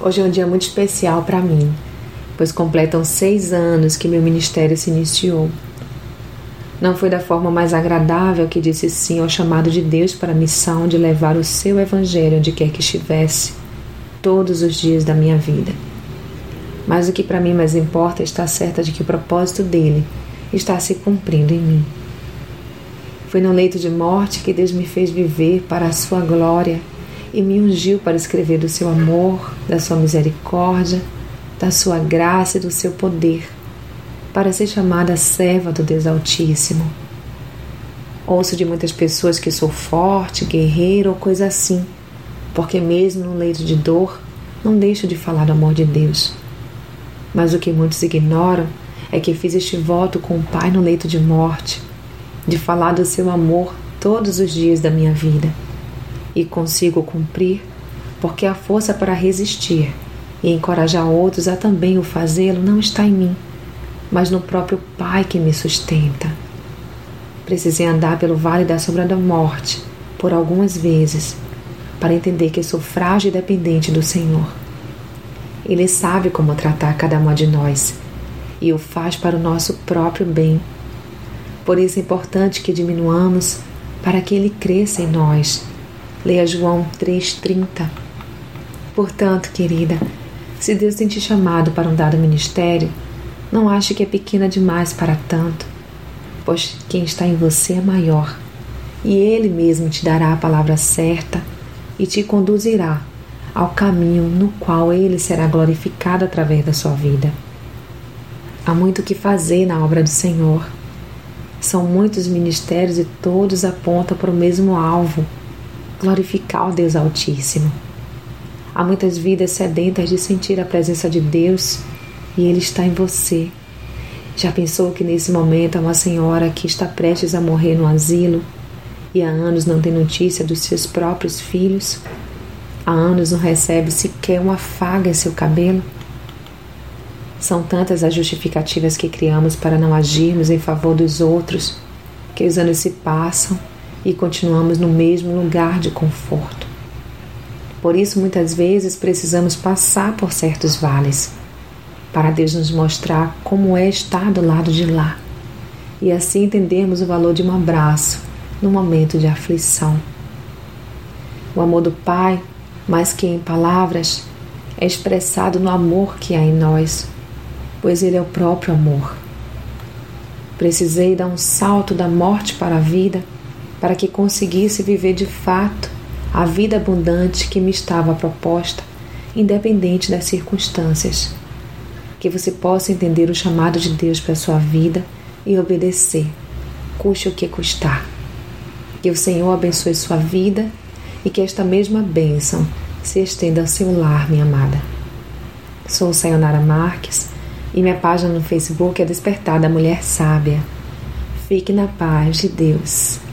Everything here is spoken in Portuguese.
Hoje é um dia muito especial para mim, pois completam seis anos que meu ministério se iniciou. Não foi da forma mais agradável que disse sim ao chamado de Deus para a missão de levar o seu evangelho onde quer que estivesse, todos os dias da minha vida. Mas o que para mim mais importa é estar certa de que o propósito dele está se cumprindo em mim. Foi no leito de morte que Deus me fez viver para a sua glória e me ungiu para escrever do seu amor, da sua misericórdia, da sua graça e do seu poder, para ser chamada serva do Deus Altíssimo. Ouço de muitas pessoas que sou forte, guerreiro ou coisa assim, porque mesmo no leito de dor, não deixo de falar do amor de Deus. Mas o que muitos ignoram é que fiz este voto com o Pai no leito de morte, de falar do seu amor todos os dias da minha vida e consigo cumprir, porque a força para resistir e encorajar outros a também o fazê-lo não está em mim, mas no próprio Pai que me sustenta. Precisei andar pelo vale da sombra da morte por algumas vezes para entender que sou frágil e dependente do Senhor. Ele sabe como tratar cada uma de nós e o faz para o nosso próprio bem. Por isso é importante que diminuamos para que ele cresça em nós Leia João 3,30. Portanto, querida, se Deus tem te chamado para um dado ministério, não ache que é pequena demais para tanto, pois quem está em você é maior, e Ele mesmo te dará a palavra certa e te conduzirá ao caminho no qual Ele será glorificado através da sua vida. Há muito o que fazer na obra do Senhor. São muitos ministérios e todos apontam para o mesmo alvo glorificar o Deus Altíssimo. Há muitas vidas sedentas de sentir a presença de Deus e Ele está em você. Já pensou que nesse momento há uma senhora que está prestes a morrer no asilo e há anos não tem notícia dos seus próprios filhos? Há anos não recebe sequer uma faga em seu cabelo? São tantas as justificativas que criamos para não agirmos em favor dos outros que os anos se passam e continuamos no mesmo lugar de conforto. Por isso, muitas vezes precisamos passar por certos vales para Deus nos mostrar como é estar do lado de lá e assim entendermos o valor de um abraço no momento de aflição. O amor do Pai, mais que em palavras, é expressado no amor que há em nós, pois Ele é o próprio amor. Precisei dar um salto da morte para a vida para que conseguisse viver de fato a vida abundante que me estava proposta, independente das circunstâncias. Que você possa entender o chamado de Deus para a sua vida e obedecer, custe o que custar. Que o Senhor abençoe sua vida e que esta mesma bênção se estenda ao seu lar, minha amada. Sou Sayonara Marques e minha página no Facebook é Despertar da Mulher Sábia. Fique na paz de Deus.